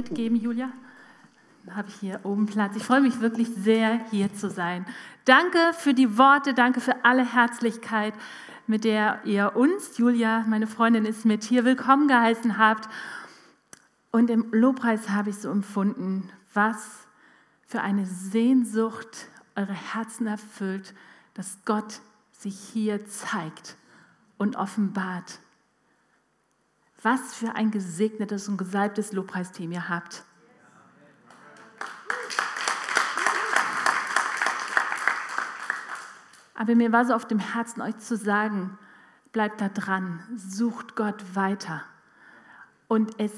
mitgeben, Julia? Dann habe ich hier oben Platz. Ich freue mich wirklich sehr, hier zu sein. Danke für die Worte, danke für alle Herzlichkeit, mit der ihr uns, Julia, meine Freundin ist mit, hier willkommen geheißen habt. Und im Lobpreis habe ich so empfunden, was für eine Sehnsucht eure Herzen erfüllt, dass Gott sich hier zeigt und offenbart. Was für ein gesegnetes und gesalbtes Lobpreisteam ihr habt. Aber mir war so auf dem Herzen, euch zu sagen, bleibt da dran, sucht Gott weiter. Und es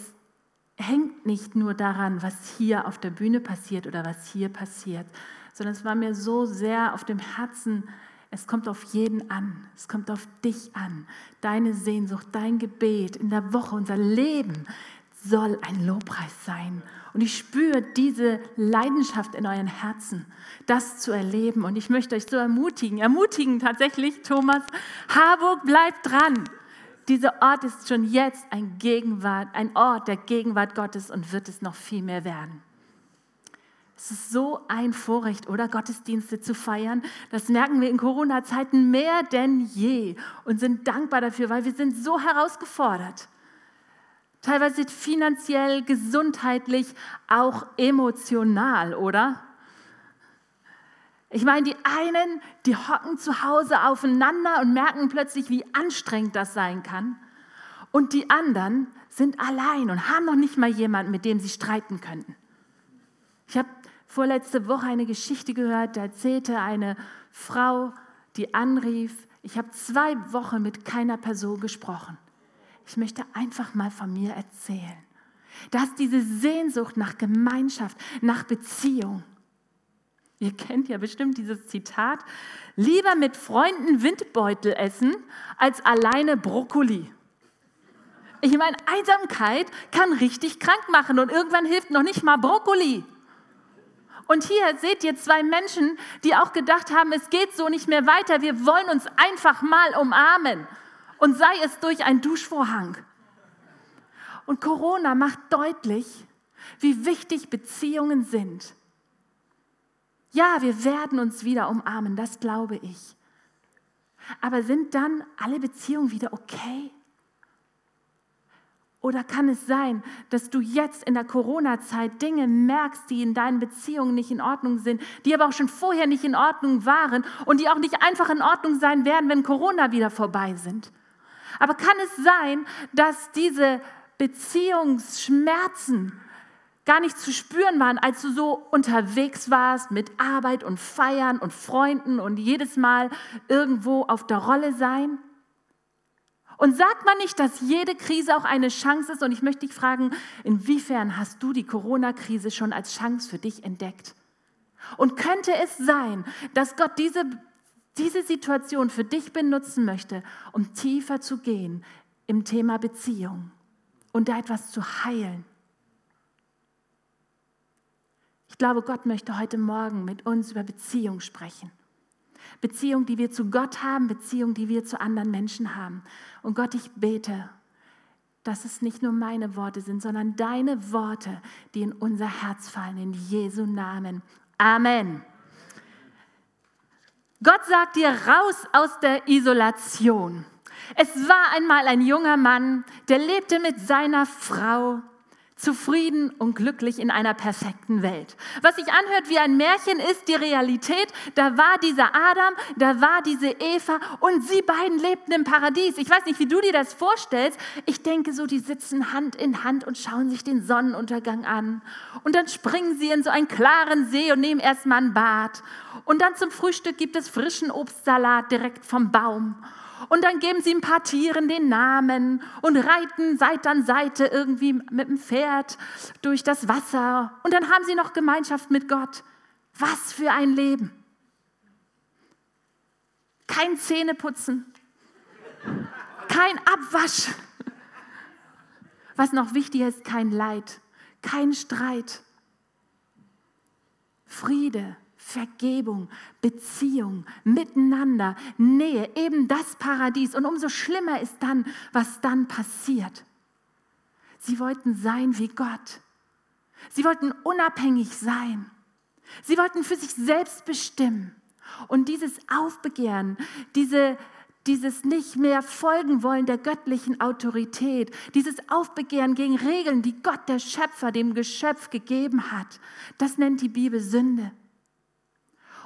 hängt nicht nur daran, was hier auf der Bühne passiert oder was hier passiert, sondern es war mir so sehr auf dem Herzen, es kommt auf jeden an. Es kommt auf dich an. Deine Sehnsucht, dein Gebet in der Woche, unser Leben soll ein Lobpreis sein. Und ich spüre diese Leidenschaft in euren Herzen, das zu erleben. Und ich möchte euch so ermutigen, ermutigen tatsächlich, Thomas, Harburg, bleibt dran. Dieser Ort ist schon jetzt ein Gegenwart, ein Ort der Gegenwart Gottes und wird es noch viel mehr werden. Es ist so ein Vorrecht, oder Gottesdienste zu feiern. Das merken wir in Corona-Zeiten mehr denn je und sind dankbar dafür, weil wir sind so herausgefordert. Teilweise finanziell, gesundheitlich, auch emotional, oder? Ich meine, die einen, die hocken zu Hause aufeinander und merken plötzlich, wie anstrengend das sein kann. Und die anderen sind allein und haben noch nicht mal jemanden, mit dem sie streiten könnten. Ich habe vorletzte Woche eine Geschichte gehört, da erzählte eine Frau, die anrief, ich habe zwei Wochen mit keiner Person gesprochen. Ich möchte einfach mal von mir erzählen. Da ist diese Sehnsucht nach Gemeinschaft, nach Beziehung. Ihr kennt ja bestimmt dieses Zitat, lieber mit Freunden Windbeutel essen als alleine Brokkoli. Ich meine, Einsamkeit kann richtig krank machen und irgendwann hilft noch nicht mal Brokkoli. Und hier seht ihr zwei Menschen, die auch gedacht haben, es geht so nicht mehr weiter, wir wollen uns einfach mal umarmen. Und sei es durch einen Duschvorhang. Und Corona macht deutlich, wie wichtig Beziehungen sind. Ja, wir werden uns wieder umarmen, das glaube ich. Aber sind dann alle Beziehungen wieder okay? Oder kann es sein, dass du jetzt in der Corona-Zeit Dinge merkst, die in deinen Beziehungen nicht in Ordnung sind, die aber auch schon vorher nicht in Ordnung waren und die auch nicht einfach in Ordnung sein werden, wenn Corona wieder vorbei sind? Aber kann es sein, dass diese Beziehungsschmerzen gar nicht zu spüren waren, als du so unterwegs warst mit Arbeit und Feiern und Freunden und jedes Mal irgendwo auf der Rolle sein? Und sagt man nicht, dass jede Krise auch eine Chance ist? Und ich möchte dich fragen, inwiefern hast du die Corona-Krise schon als Chance für dich entdeckt? Und könnte es sein, dass Gott diese, diese Situation für dich benutzen möchte, um tiefer zu gehen im Thema Beziehung und da etwas zu heilen? Ich glaube, Gott möchte heute Morgen mit uns über Beziehung sprechen. Beziehung, die wir zu Gott haben, Beziehung, die wir zu anderen Menschen haben. Und Gott, ich bete, dass es nicht nur meine Worte sind, sondern deine Worte, die in unser Herz fallen, in Jesu Namen. Amen. Gott sagt dir raus aus der Isolation. Es war einmal ein junger Mann, der lebte mit seiner Frau zufrieden und glücklich in einer perfekten Welt. Was sich anhört wie ein Märchen, ist die Realität. Da war dieser Adam, da war diese Eva und sie beiden lebten im Paradies. Ich weiß nicht, wie du dir das vorstellst. Ich denke so, die sitzen Hand in Hand und schauen sich den Sonnenuntergang an. Und dann springen sie in so einen klaren See und nehmen erstmal ein Bad. Und dann zum Frühstück gibt es frischen Obstsalat direkt vom Baum. Und dann geben sie ein paar Tieren den Namen und reiten Seite an Seite irgendwie mit dem Pferd durch das Wasser. Und dann haben sie noch Gemeinschaft mit Gott. Was für ein Leben. Kein Zähneputzen, kein Abwasch. Was noch wichtiger ist, kein Leid, kein Streit. Friede, Vergebung, Beziehung, Miteinander, Nähe, eben das Paradies. Und umso schlimmer ist dann, was dann passiert. Sie wollten sein wie Gott. Sie wollten unabhängig sein. Sie wollten für sich selbst bestimmen. Und dieses Aufbegehren, diese, dieses nicht mehr folgen wollen der göttlichen Autorität, dieses Aufbegehren gegen Regeln, die Gott, der Schöpfer, dem Geschöpf gegeben hat, das nennt die Bibel Sünde.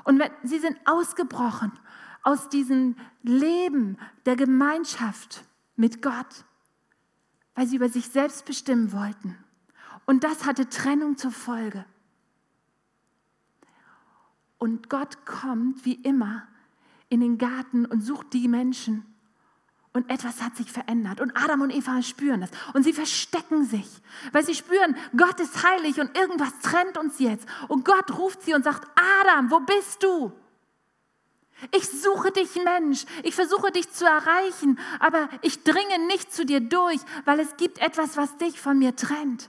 Und sie sind ausgebrochen aus diesem Leben der Gemeinschaft mit Gott, weil sie über sich selbst bestimmen wollten. Und das hatte Trennung zur Folge. Und Gott kommt wie immer in den Garten und sucht die Menschen. Und etwas hat sich verändert. Und Adam und Eva spüren das. Und sie verstecken sich, weil sie spüren, Gott ist heilig und irgendwas trennt uns jetzt. Und Gott ruft sie und sagt, Adam, wo bist du? Ich suche dich, Mensch. Ich versuche dich zu erreichen, aber ich dringe nicht zu dir durch, weil es gibt etwas, was dich von mir trennt.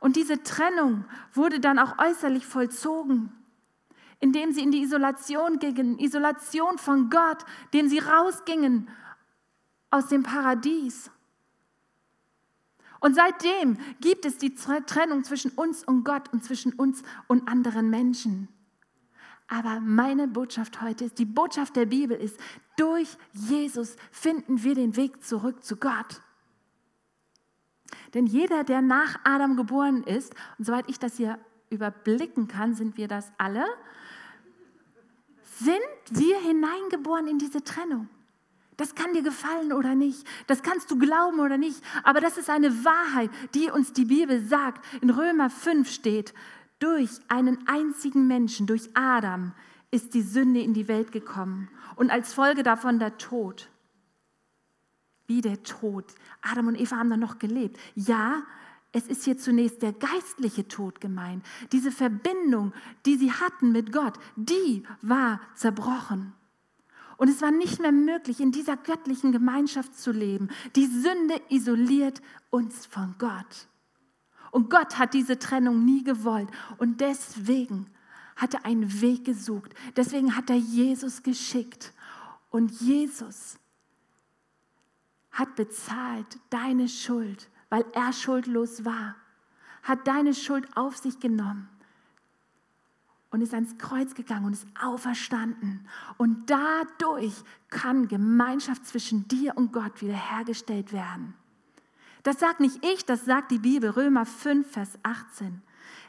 Und diese Trennung wurde dann auch äußerlich vollzogen indem sie in die Isolation gingen, Isolation von Gott, dem sie rausgingen aus dem Paradies. Und seitdem gibt es die Trennung zwischen uns und Gott und zwischen uns und anderen Menschen. Aber meine Botschaft heute ist, die Botschaft der Bibel ist, durch Jesus finden wir den Weg zurück zu Gott. Denn jeder, der nach Adam geboren ist, und soweit ich das hier überblicken kann, sind wir das alle, sind wir hineingeboren in diese Trennung. Das kann dir gefallen oder nicht. Das kannst du glauben oder nicht. Aber das ist eine Wahrheit, die uns die Bibel sagt. In Römer 5 steht, durch einen einzigen Menschen, durch Adam, ist die Sünde in die Welt gekommen. Und als Folge davon der Tod. Wie der Tod. Adam und Eva haben dann noch gelebt. Ja, es ist hier zunächst der geistliche Tod gemeint. Diese Verbindung, die sie hatten mit Gott, die war zerbrochen. Und es war nicht mehr möglich, in dieser göttlichen Gemeinschaft zu leben. Die Sünde isoliert uns von Gott. Und Gott hat diese Trennung nie gewollt. Und deswegen hat er einen Weg gesucht. Deswegen hat er Jesus geschickt. Und Jesus hat bezahlt deine Schuld weil er schuldlos war, hat deine Schuld auf sich genommen und ist ans Kreuz gegangen und ist auferstanden. Und dadurch kann Gemeinschaft zwischen dir und Gott wiederhergestellt werden. Das sagt nicht ich, das sagt die Bibel, Römer 5, Vers 18.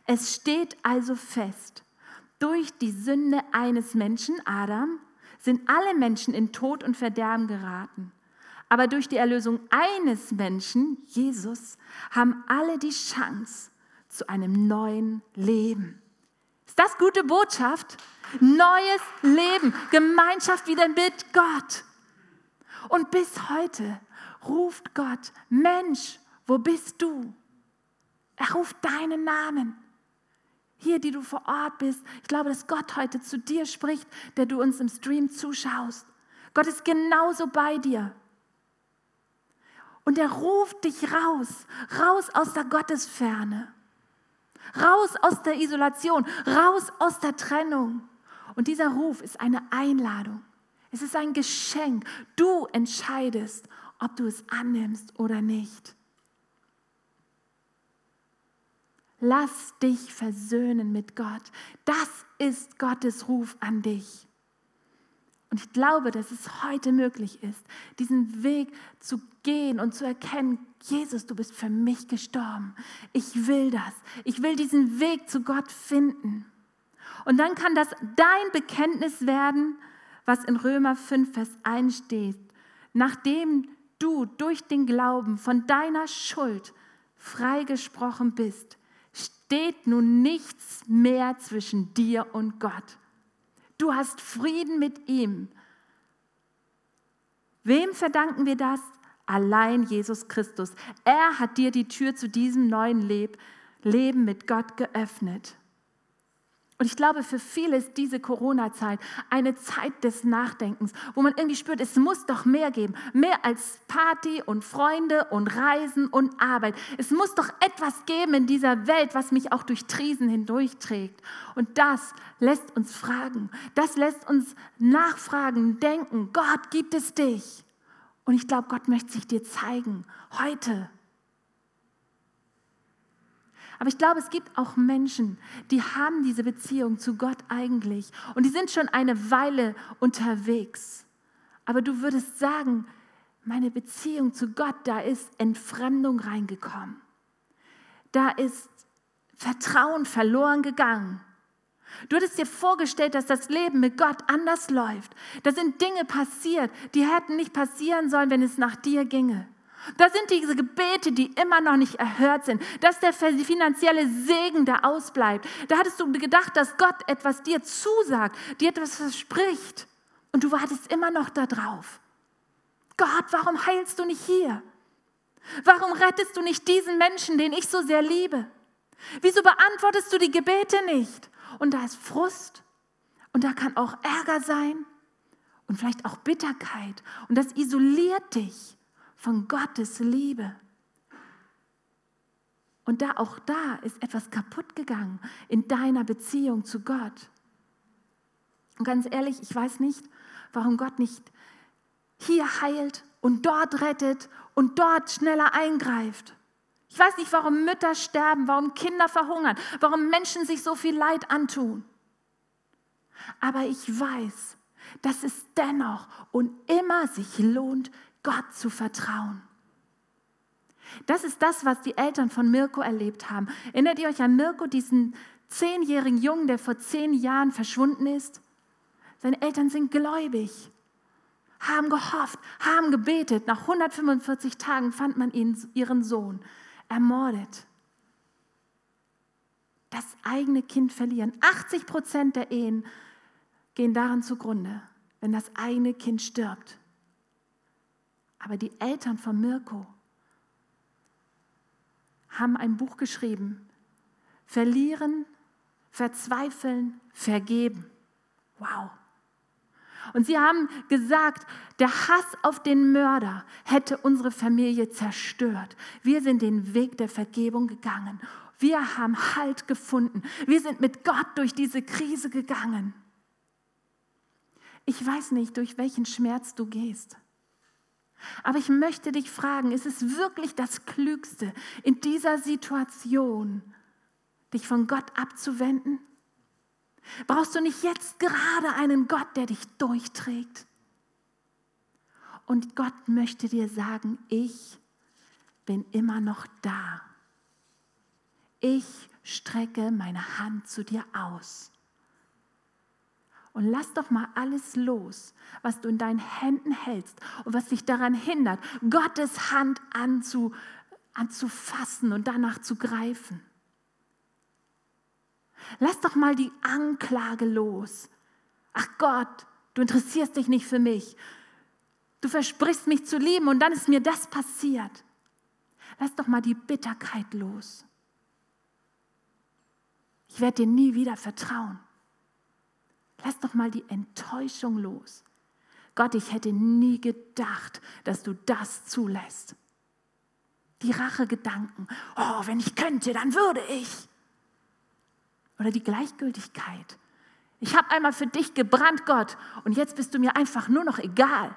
Es steht also fest, durch die Sünde eines Menschen, Adam, sind alle Menschen in Tod und Verderben geraten. Aber durch die Erlösung eines Menschen, Jesus, haben alle die Chance zu einem neuen Leben. Ist das gute Botschaft? Neues Leben, Gemeinschaft wieder mit Gott. Und bis heute ruft Gott, Mensch, wo bist du? Er ruft deinen Namen. Hier, die du vor Ort bist. Ich glaube, dass Gott heute zu dir spricht, der du uns im Stream zuschaust. Gott ist genauso bei dir. Und er ruft dich raus, raus aus der Gottesferne, raus aus der Isolation, raus aus der Trennung. Und dieser Ruf ist eine Einladung. Es ist ein Geschenk. Du entscheidest, ob du es annimmst oder nicht. Lass dich versöhnen mit Gott. Das ist Gottes Ruf an dich. Und ich glaube, dass es heute möglich ist, diesen Weg zu gehen und zu erkennen, Jesus, du bist für mich gestorben. Ich will das. Ich will diesen Weg zu Gott finden. Und dann kann das dein Bekenntnis werden, was in Römer 5, Vers 1 steht. Nachdem du durch den Glauben von deiner Schuld freigesprochen bist, steht nun nichts mehr zwischen dir und Gott. Du hast Frieden mit ihm. Wem verdanken wir das? Allein Jesus Christus. Er hat dir die Tür zu diesem neuen Leben mit Gott geöffnet. Und ich glaube, für viele ist diese Corona-Zeit eine Zeit des Nachdenkens, wo man irgendwie spürt, es muss doch mehr geben. Mehr als Party und Freunde und Reisen und Arbeit. Es muss doch etwas geben in dieser Welt, was mich auch durch Trisen hindurchträgt. Und das lässt uns fragen. Das lässt uns nachfragen, denken, Gott, gibt es dich? Und ich glaube, Gott möchte sich dir zeigen. Heute. Aber ich glaube, es gibt auch Menschen, die haben diese Beziehung zu Gott eigentlich und die sind schon eine Weile unterwegs. Aber du würdest sagen, meine Beziehung zu Gott, da ist Entfremdung reingekommen. Da ist Vertrauen verloren gegangen. Du hattest dir vorgestellt, dass das Leben mit Gott anders läuft. Da sind Dinge passiert, die hätten nicht passieren sollen, wenn es nach dir ginge. Da sind diese Gebete, die immer noch nicht erhört sind. Das ist der finanzielle Segen, der ausbleibt. Da hattest du gedacht, dass Gott etwas dir zusagt, dir etwas verspricht. Und du wartest immer noch darauf. Gott, warum heilst du nicht hier? Warum rettest du nicht diesen Menschen, den ich so sehr liebe? Wieso beantwortest du die Gebete nicht? Und da ist Frust und da kann auch Ärger sein und vielleicht auch Bitterkeit. Und das isoliert dich von Gottes Liebe. Und da auch da ist etwas kaputt gegangen in deiner Beziehung zu Gott. Und ganz ehrlich, ich weiß nicht, warum Gott nicht hier heilt und dort rettet und dort schneller eingreift. Ich weiß nicht, warum Mütter sterben, warum Kinder verhungern, warum Menschen sich so viel Leid antun. Aber ich weiß, dass es dennoch und immer sich lohnt, Gott zu vertrauen. Das ist das, was die Eltern von Mirko erlebt haben. Erinnert ihr euch an Mirko, diesen zehnjährigen Jungen, der vor zehn Jahren verschwunden ist? Seine Eltern sind gläubig, haben gehofft, haben gebetet. Nach 145 Tagen fand man ihn, ihren Sohn ermordet. Das eigene Kind verlieren. 80 Prozent der Ehen gehen daran zugrunde, wenn das eigene Kind stirbt. Aber die Eltern von Mirko haben ein Buch geschrieben. Verlieren, verzweifeln, vergeben. Wow. Und sie haben gesagt, der Hass auf den Mörder hätte unsere Familie zerstört. Wir sind den Weg der Vergebung gegangen. Wir haben Halt gefunden. Wir sind mit Gott durch diese Krise gegangen. Ich weiß nicht, durch welchen Schmerz du gehst. Aber ich möchte dich fragen, ist es wirklich das Klügste in dieser Situation, dich von Gott abzuwenden? Brauchst du nicht jetzt gerade einen Gott, der dich durchträgt? Und Gott möchte dir sagen, ich bin immer noch da. Ich strecke meine Hand zu dir aus. Und lass doch mal alles los, was du in deinen Händen hältst und was dich daran hindert, Gottes Hand anzu, anzufassen und danach zu greifen. Lass doch mal die Anklage los. Ach Gott, du interessierst dich nicht für mich. Du versprichst mich zu lieben und dann ist mir das passiert. Lass doch mal die Bitterkeit los. Ich werde dir nie wieder vertrauen. Lass doch mal die Enttäuschung los. Gott, ich hätte nie gedacht, dass du das zulässt. Die Rachegedanken. Oh, wenn ich könnte, dann würde ich. Oder die Gleichgültigkeit. Ich habe einmal für dich gebrannt, Gott, und jetzt bist du mir einfach nur noch egal.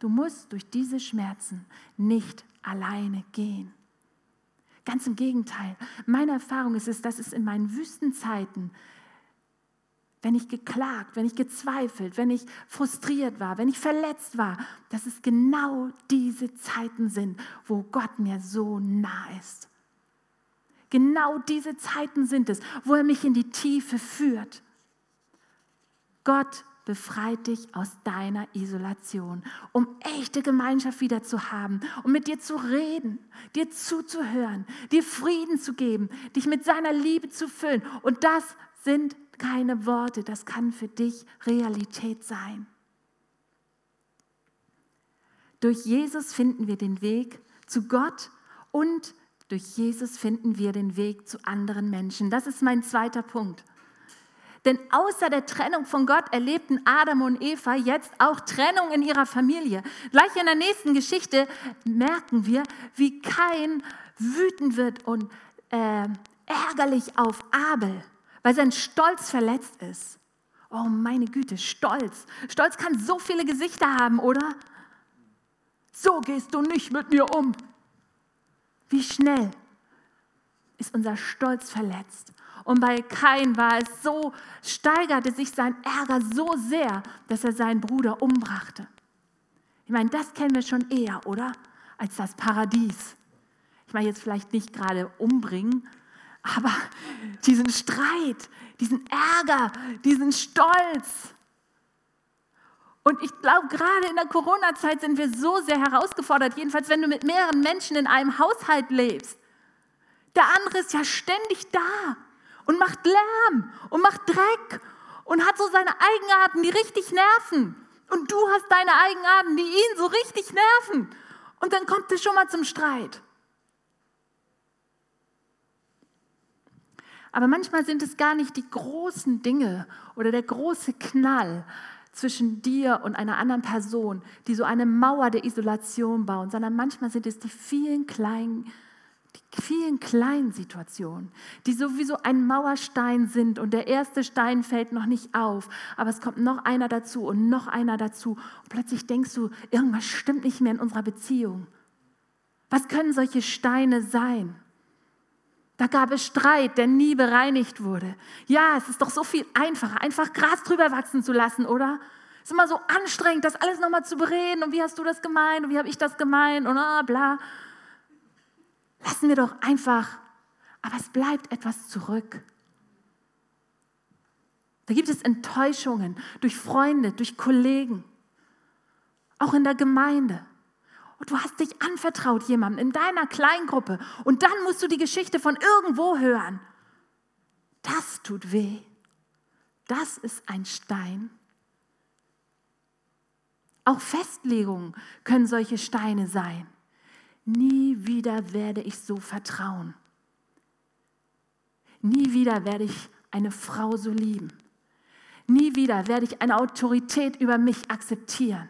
Du musst durch diese Schmerzen nicht alleine gehen. Ganz im Gegenteil. Meine Erfahrung ist es, dass es in meinen Wüstenzeiten, wenn ich geklagt, wenn ich gezweifelt, wenn ich frustriert war, wenn ich verletzt war, dass es genau diese Zeiten sind, wo Gott mir so nah ist. Genau diese Zeiten sind es, wo er mich in die Tiefe führt. Gott befreit dich aus deiner Isolation, um echte Gemeinschaft wieder zu haben, um mit dir zu reden, dir zuzuhören, dir Frieden zu geben, dich mit seiner Liebe zu füllen. Und das sind keine Worte, das kann für dich Realität sein. Durch Jesus finden wir den Weg zu Gott und durch Jesus finden wir den Weg zu anderen Menschen. Das ist mein zweiter Punkt. Denn außer der Trennung von Gott erlebten Adam und Eva jetzt auch Trennung in ihrer Familie. Gleich in der nächsten Geschichte merken wir, wie Kain wütend wird und äh, ärgerlich auf Abel, weil sein Stolz verletzt ist. Oh meine Güte, Stolz. Stolz kann so viele Gesichter haben, oder? So gehst du nicht mit mir um. Wie schnell ist unser Stolz verletzt. Und bei Kain war es so, steigerte sich sein Ärger so sehr, dass er seinen Bruder umbrachte. Ich meine, das kennen wir schon eher, oder? Als das Paradies. Ich meine jetzt vielleicht nicht gerade umbringen, aber diesen Streit, diesen Ärger, diesen Stolz. Und ich glaube, gerade in der Corona-Zeit sind wir so sehr herausgefordert, jedenfalls wenn du mit mehreren Menschen in einem Haushalt lebst. Der andere ist ja ständig da und macht Lärm und macht Dreck und hat so seine Eigenarten, die richtig nerven. Und du hast deine Eigenarten, die ihn so richtig nerven. Und dann kommt es schon mal zum Streit. Aber manchmal sind es gar nicht die großen Dinge oder der große Knall zwischen dir und einer anderen Person, die so eine Mauer der Isolation bauen, sondern manchmal sind es die vielen kleinen die vielen kleinen Situationen, die sowieso ein Mauerstein sind und der erste Stein fällt noch nicht auf, aber es kommt noch einer dazu und noch einer dazu und plötzlich denkst du, irgendwas stimmt nicht mehr in unserer Beziehung. Was können solche Steine sein? Da gab es Streit, der nie bereinigt wurde. Ja, es ist doch so viel einfacher, einfach Gras drüber wachsen zu lassen, oder? Es ist immer so anstrengend, das alles nochmal zu bereden und wie hast du das gemeint und wie habe ich das gemeint und ah, bla. Lassen wir doch einfach, aber es bleibt etwas zurück. Da gibt es Enttäuschungen durch Freunde, durch Kollegen, auch in der Gemeinde. Du hast dich anvertraut jemandem in deiner Kleingruppe und dann musst du die Geschichte von irgendwo hören. Das tut weh. Das ist ein Stein. Auch Festlegungen können solche Steine sein. Nie wieder werde ich so vertrauen. Nie wieder werde ich eine Frau so lieben. Nie wieder werde ich eine Autorität über mich akzeptieren.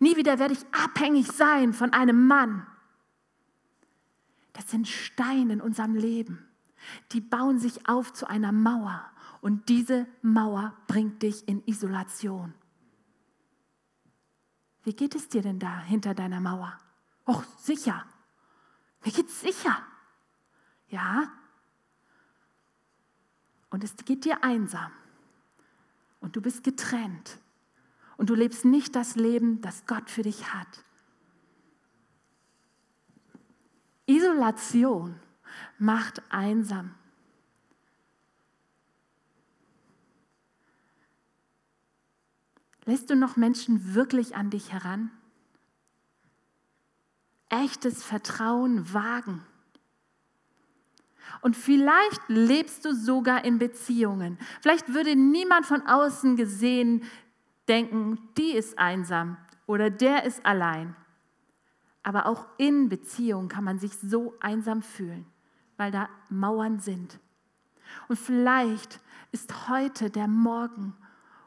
Nie wieder werde ich abhängig sein von einem Mann. Das sind Steine in unserem Leben. Die bauen sich auf zu einer Mauer und diese Mauer bringt dich in Isolation. Wie geht es dir denn da hinter deiner Mauer? Och, sicher. Mir geht's sicher. Ja. Und es geht dir einsam. Und du bist getrennt. Und du lebst nicht das Leben, das Gott für dich hat. Isolation macht einsam. Lässt du noch Menschen wirklich an dich heran? echtes Vertrauen wagen. Und vielleicht lebst du sogar in Beziehungen. Vielleicht würde niemand von außen gesehen denken, die ist einsam oder der ist allein. Aber auch in Beziehungen kann man sich so einsam fühlen, weil da Mauern sind. Und vielleicht ist heute der Morgen,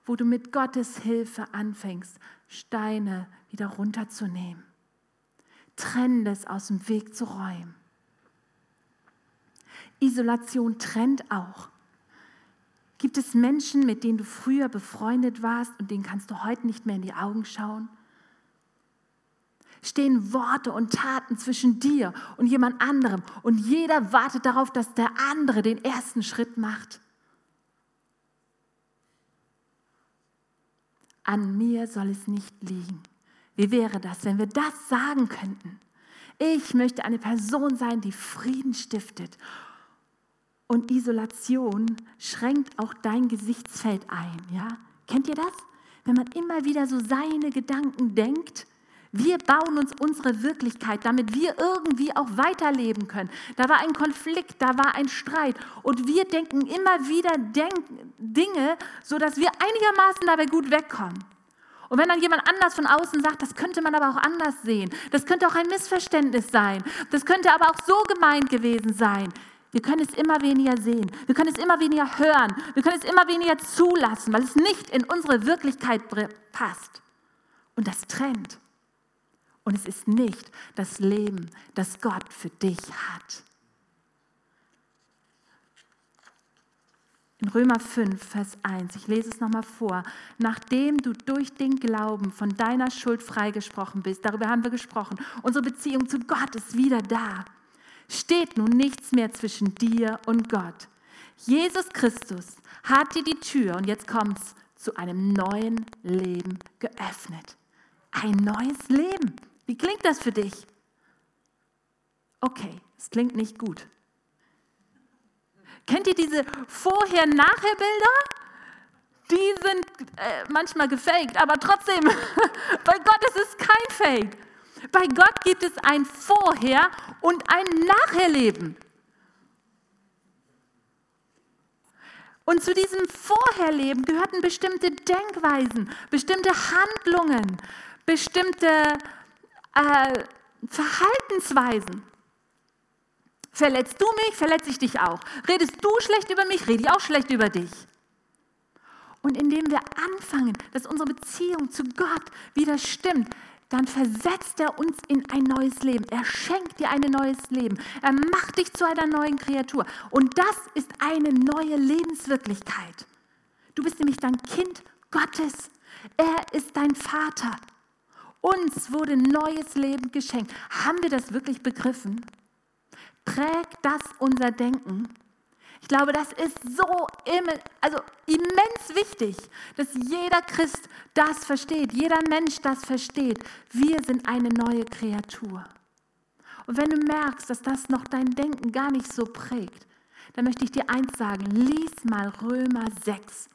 wo du mit Gottes Hilfe anfängst, Steine wieder runterzunehmen. Trennendes aus dem Weg zu räumen. Isolation trennt auch. Gibt es Menschen, mit denen du früher befreundet warst und denen kannst du heute nicht mehr in die Augen schauen? Stehen Worte und Taten zwischen dir und jemand anderem und jeder wartet darauf, dass der andere den ersten Schritt macht? An mir soll es nicht liegen. Wie wäre das, wenn wir das sagen könnten? Ich möchte eine Person sein, die Frieden stiftet. Und Isolation schränkt auch dein Gesichtsfeld ein. Ja? Kennt ihr das? Wenn man immer wieder so seine Gedanken denkt, wir bauen uns unsere Wirklichkeit, damit wir irgendwie auch weiterleben können. Da war ein Konflikt, da war ein Streit und wir denken immer wieder Denk Dinge, sodass wir einigermaßen dabei gut wegkommen. Und wenn dann jemand anders von außen sagt, das könnte man aber auch anders sehen, das könnte auch ein Missverständnis sein, das könnte aber auch so gemeint gewesen sein, wir können es immer weniger sehen, wir können es immer weniger hören, wir können es immer weniger zulassen, weil es nicht in unsere Wirklichkeit passt. Und das trennt. Und es ist nicht das Leben, das Gott für dich hat. In Römer 5, Vers 1, ich lese es nochmal vor. Nachdem du durch den Glauben von deiner Schuld freigesprochen bist, darüber haben wir gesprochen, unsere Beziehung zu Gott ist wieder da, steht nun nichts mehr zwischen dir und Gott. Jesus Christus hat dir die Tür, und jetzt kommt's, zu einem neuen Leben geöffnet. Ein neues Leben. Wie klingt das für dich? Okay, es klingt nicht gut. Kennt ihr diese Vorher-Nachher-Bilder? Die sind äh, manchmal gefaked, aber trotzdem, bei Gott ist es kein Fake. Bei Gott gibt es ein Vorher- und ein Nachherleben. Und zu diesem Vorherleben gehörten bestimmte Denkweisen, bestimmte Handlungen, bestimmte äh, Verhaltensweisen. Verletzt du mich, verletze ich dich auch. Redest du schlecht über mich, rede ich auch schlecht über dich. Und indem wir anfangen, dass unsere Beziehung zu Gott wieder stimmt, dann versetzt er uns in ein neues Leben. Er schenkt dir ein neues Leben. Er macht dich zu einer neuen Kreatur. Und das ist eine neue Lebenswirklichkeit. Du bist nämlich dein Kind Gottes. Er ist dein Vater. Uns wurde neues Leben geschenkt. Haben wir das wirklich begriffen? Prägt das unser Denken? Ich glaube, das ist so also immens wichtig, dass jeder Christ das versteht, jeder Mensch das versteht. Wir sind eine neue Kreatur. Und wenn du merkst, dass das noch dein Denken gar nicht so prägt, dann möchte ich dir eins sagen, lies mal Römer 6.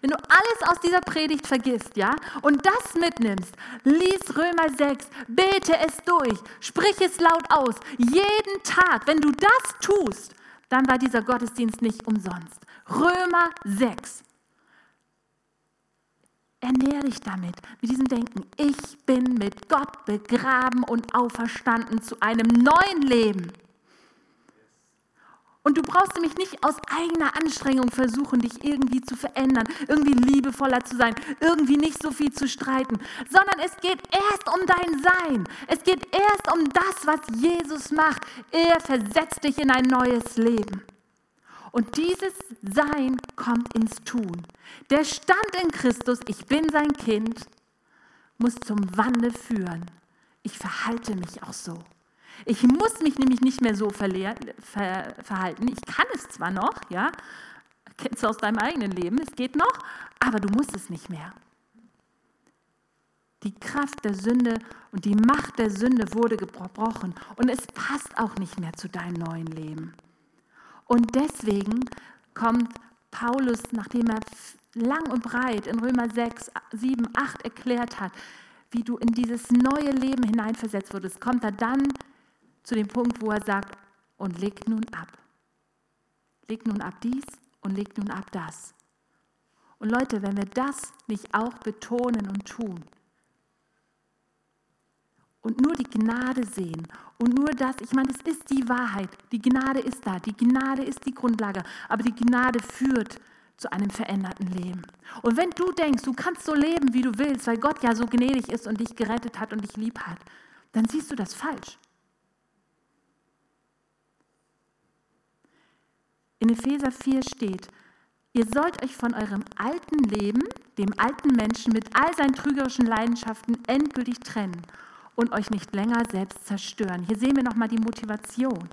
Wenn du alles aus dieser Predigt vergisst, ja, und das mitnimmst, lies Römer 6, bete es durch, sprich es laut aus, jeden Tag, wenn du das tust, dann war dieser Gottesdienst nicht umsonst. Römer 6. Ernähre dich damit, mit diesem Denken, ich bin mit Gott begraben und auferstanden zu einem neuen Leben. Und du brauchst nämlich nicht aus eigener Anstrengung versuchen, dich irgendwie zu verändern, irgendwie liebevoller zu sein, irgendwie nicht so viel zu streiten, sondern es geht erst um dein Sein. Es geht erst um das, was Jesus macht. Er versetzt dich in ein neues Leben. Und dieses Sein kommt ins Tun. Der Stand in Christus, ich bin sein Kind, muss zum Wandel führen. Ich verhalte mich auch so. Ich muss mich nämlich nicht mehr so ver verhalten. Ich kann es zwar noch, ja, kennst du aus deinem eigenen Leben, es geht noch, aber du musst es nicht mehr. Die Kraft der Sünde und die Macht der Sünde wurde gebrochen und es passt auch nicht mehr zu deinem neuen Leben. Und deswegen kommt Paulus, nachdem er lang und breit in Römer 6, 7, 8 erklärt hat, wie du in dieses neue Leben hineinversetzt wurdest, kommt er dann zu dem Punkt, wo er sagt, und legt nun ab. Legt nun ab dies und legt nun ab das. Und Leute, wenn wir das nicht auch betonen und tun und nur die Gnade sehen und nur das, ich meine, es ist die Wahrheit, die Gnade ist da, die Gnade ist die Grundlage, aber die Gnade führt zu einem veränderten Leben. Und wenn du denkst, du kannst so leben, wie du willst, weil Gott ja so gnädig ist und dich gerettet hat und dich lieb hat, dann siehst du das falsch. In Epheser 4 steht, ihr sollt euch von eurem alten Leben, dem alten Menschen mit all seinen trügerischen Leidenschaften endgültig trennen und euch nicht länger selbst zerstören. Hier sehen wir nochmal die Motivation.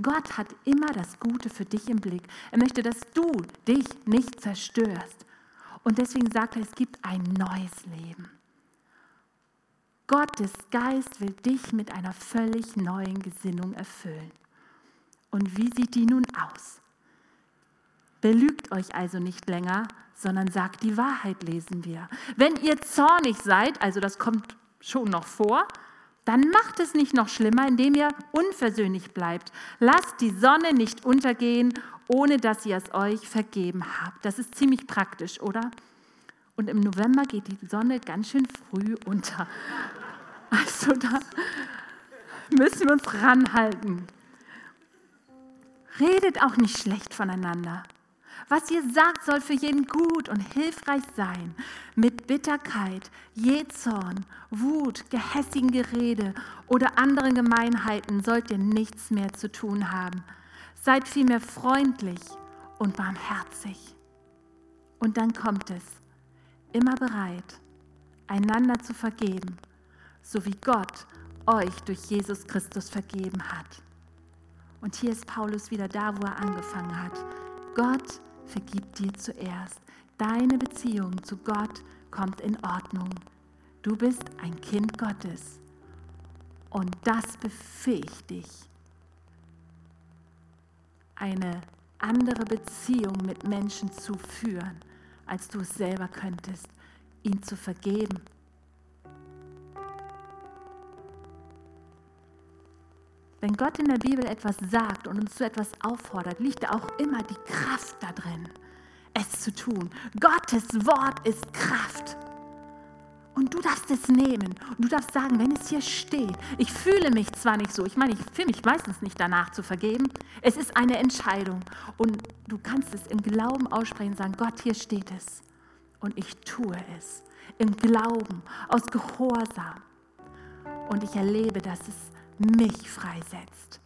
Gott hat immer das Gute für dich im Blick. Er möchte, dass du dich nicht zerstörst. Und deswegen sagt er, es gibt ein neues Leben. Gottes Geist will dich mit einer völlig neuen Gesinnung erfüllen. Und wie sieht die nun aus? Belügt euch also nicht länger, sondern sagt die Wahrheit, lesen wir. Wenn ihr zornig seid, also das kommt schon noch vor, dann macht es nicht noch schlimmer, indem ihr unversöhnlich bleibt. Lasst die Sonne nicht untergehen, ohne dass ihr es euch vergeben habt. Das ist ziemlich praktisch, oder? Und im November geht die Sonne ganz schön früh unter. Also da müssen wir uns ranhalten. Redet auch nicht schlecht voneinander. Was ihr sagt, soll für jeden gut und hilfreich sein. Mit Bitterkeit, Jezorn, Wut, gehässigen Gerede oder anderen Gemeinheiten sollt ihr nichts mehr zu tun haben. Seid vielmehr freundlich und barmherzig. Und dann kommt es, immer bereit, einander zu vergeben, so wie Gott euch durch Jesus Christus vergeben hat. Und hier ist Paulus wieder da, wo er angefangen hat. Gott vergibt dir zuerst. Deine Beziehung zu Gott kommt in Ordnung. Du bist ein Kind Gottes. Und das befähigt dich, eine andere Beziehung mit Menschen zu führen, als du es selber könntest, ihn zu vergeben. Wenn Gott in der Bibel etwas sagt und uns zu etwas auffordert, liegt auch immer die Kraft da drin, es zu tun. Gottes Wort ist Kraft. Und du darfst es nehmen. Und du darfst sagen, wenn es hier steht, ich fühle mich zwar nicht so, ich meine, ich fühle mich meistens nicht danach zu vergeben, es ist eine Entscheidung. Und du kannst es im Glauben aussprechen sagen, Gott, hier steht es. Und ich tue es. Im Glauben, aus Gehorsam. Und ich erlebe, dass es mich freisetzt,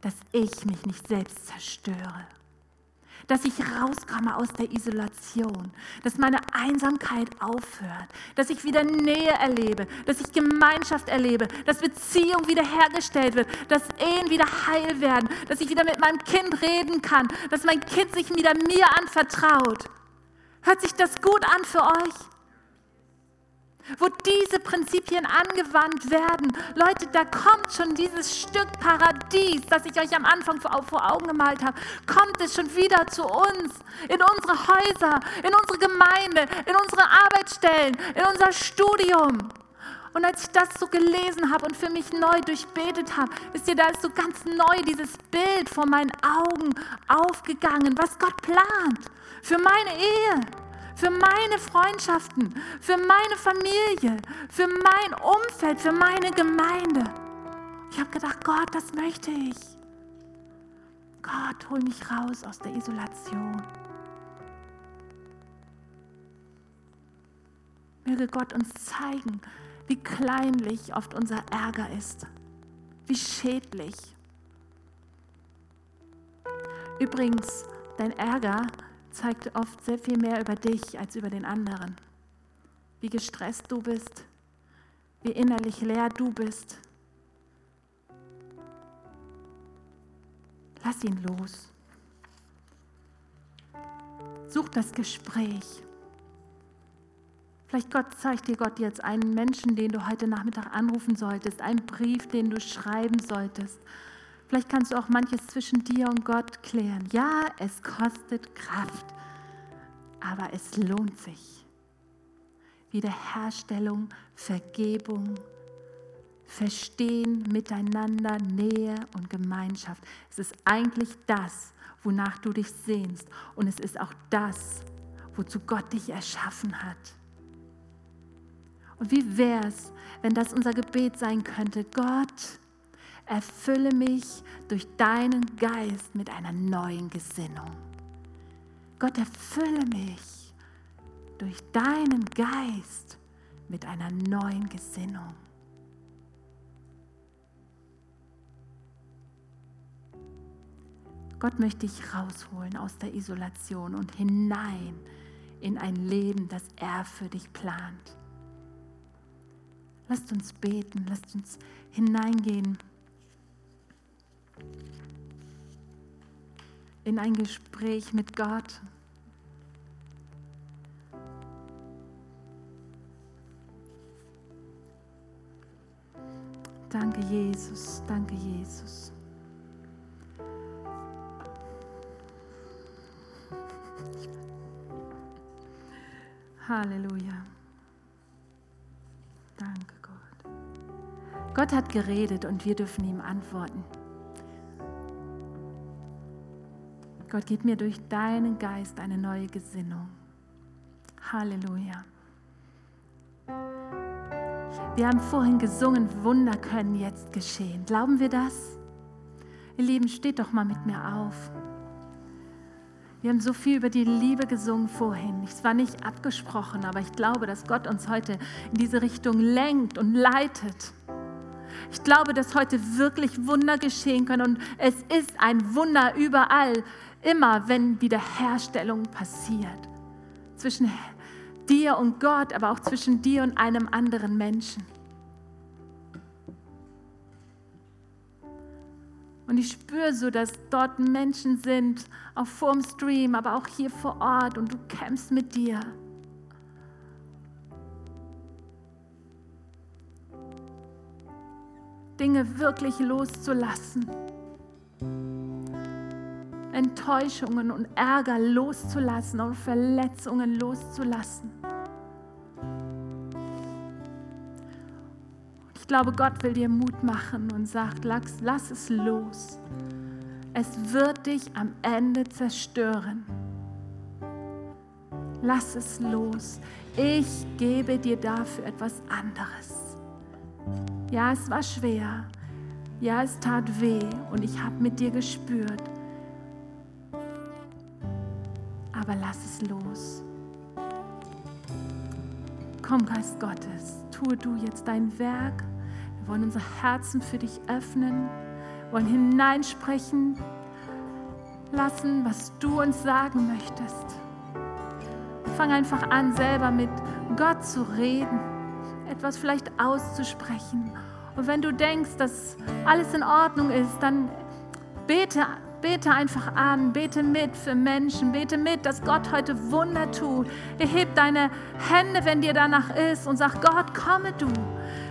dass ich mich nicht selbst zerstöre dass ich rauskomme aus der Isolation, dass meine Einsamkeit aufhört, dass ich wieder Nähe erlebe, dass ich Gemeinschaft erlebe, dass Beziehung wiederhergestellt wird, dass Ehen wieder heil werden, dass ich wieder mit meinem Kind reden kann, dass mein Kind sich wieder mir anvertraut. Hört sich das gut an für euch? Wo diese Prinzipien angewandt werden. Leute, da kommt schon dieses Stück Paradies, das ich euch am Anfang vor Augen gemalt habe, kommt es schon wieder zu uns, in unsere Häuser, in unsere Gemeinde, in unsere Arbeitsstellen, in unser Studium. Und als ich das so gelesen habe und für mich neu durchbetet habe, wisst ihr, da ist so ganz neu dieses Bild vor meinen Augen aufgegangen, was Gott plant für meine Ehe, für meine Freundschaften, für meine Familie, für mein Umfeld, für meine Gemeinde. Ich habe gedacht, Gott, das möchte ich. Gott, hol mich raus aus der Isolation. Möge Gott uns zeigen, wie kleinlich oft unser Ärger ist, wie schädlich. Übrigens, dein Ärger zeigt oft sehr viel mehr über dich als über den anderen. Wie gestresst du bist, wie innerlich leer du bist. Lass ihn los. Such das Gespräch. Vielleicht Gott zeigt dir Gott jetzt einen Menschen, den du heute Nachmittag anrufen solltest, einen Brief, den du schreiben solltest Vielleicht kannst du auch manches zwischen dir und Gott klären. Ja, es kostet Kraft, aber es lohnt sich. Wiederherstellung, Vergebung, Verstehen miteinander, Nähe und Gemeinschaft. Es ist eigentlich das, wonach du dich sehnst. Und es ist auch das, wozu Gott dich erschaffen hat. Und wie wäre es, wenn das unser Gebet sein könnte? Gott, erfülle mich durch deinen Geist mit einer neuen Gesinnung. Gott, erfülle mich durch deinen Geist mit einer neuen Gesinnung. Gott möchte dich rausholen aus der Isolation und hinein in ein Leben, das er für dich plant. Lasst uns beten, lasst uns hineingehen in ein Gespräch mit Gott. Danke, Jesus. Danke, Jesus. Halleluja. Danke, Gott. Gott hat geredet und wir dürfen ihm antworten. Gott, gib mir durch deinen Geist eine neue Gesinnung. Halleluja. Wir haben vorhin gesungen, Wunder können jetzt geschehen. Glauben wir das? Ihr Lieben, steht doch mal mit mir auf. Wir haben so viel über die Liebe gesungen vorhin. Es war nicht abgesprochen, aber ich glaube, dass Gott uns heute in diese Richtung lenkt und leitet. Ich glaube, dass heute wirklich Wunder geschehen können und es ist ein Wunder überall immer wenn Wiederherstellung passiert. Zwischen dir und Gott, aber auch zwischen dir und einem anderen Menschen. Und ich spüre so, dass dort Menschen sind, auch vorm Stream, aber auch hier vor Ort und du kämpfst mit dir. Dinge wirklich loszulassen. Enttäuschungen und Ärger loszulassen und Verletzungen loszulassen. Ich glaube, Gott will dir Mut machen und sagt, lass, lass es los. Es wird dich am Ende zerstören. Lass es los. Ich gebe dir dafür etwas anderes. Ja, es war schwer. Ja, es tat weh und ich habe mit dir gespürt. Aber lass es los. Komm, Geist Gottes, tue du jetzt dein Werk wir wollen unsere Herzen für dich öffnen, wollen hineinsprechen lassen, was du uns sagen möchtest. Fang einfach an, selber mit Gott zu reden, etwas vielleicht auszusprechen. Und wenn du denkst, dass alles in Ordnung ist, dann bete, bete einfach an, bete mit für Menschen, bete mit, dass Gott heute Wunder tut. Erheb deine Hände, wenn dir danach ist und sag, Gott, komme du.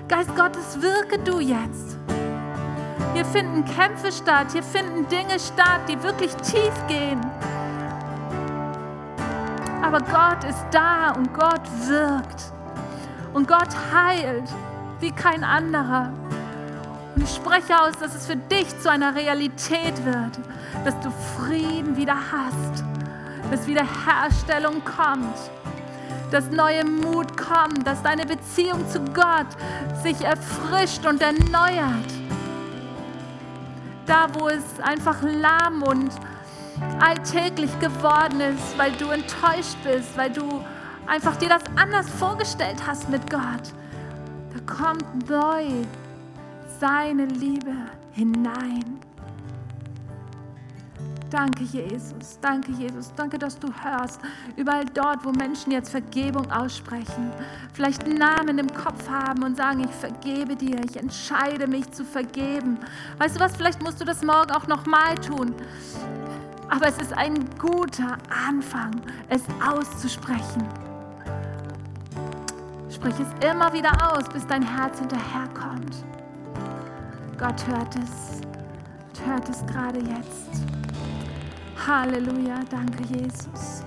Geist Gottes, wirke du jetzt. Hier finden Kämpfe statt, hier finden Dinge statt, die wirklich tief gehen. Aber Gott ist da und Gott wirkt. Und Gott heilt wie kein anderer. Und ich spreche aus, dass es für dich zu einer Realität wird, dass du Frieden wieder hast, dass Wiederherstellung kommt dass neue Mut kommt, dass deine Beziehung zu Gott sich erfrischt und erneuert. Da, wo es einfach lahm und alltäglich geworden ist, weil du enttäuscht bist, weil du einfach dir das anders vorgestellt hast mit Gott, da kommt neu seine Liebe hinein. Danke, Jesus. Danke, Jesus. Danke, dass du hörst. Überall dort, wo Menschen jetzt Vergebung aussprechen, vielleicht einen Namen im Kopf haben und sagen, ich vergebe dir, ich entscheide mich zu vergeben. Weißt du was, vielleicht musst du das morgen auch nochmal tun. Aber es ist ein guter Anfang, es auszusprechen. Sprich es immer wieder aus, bis dein Herz hinterherkommt. Gott hört es, hört es gerade jetzt. Halleluja, danke Jesus.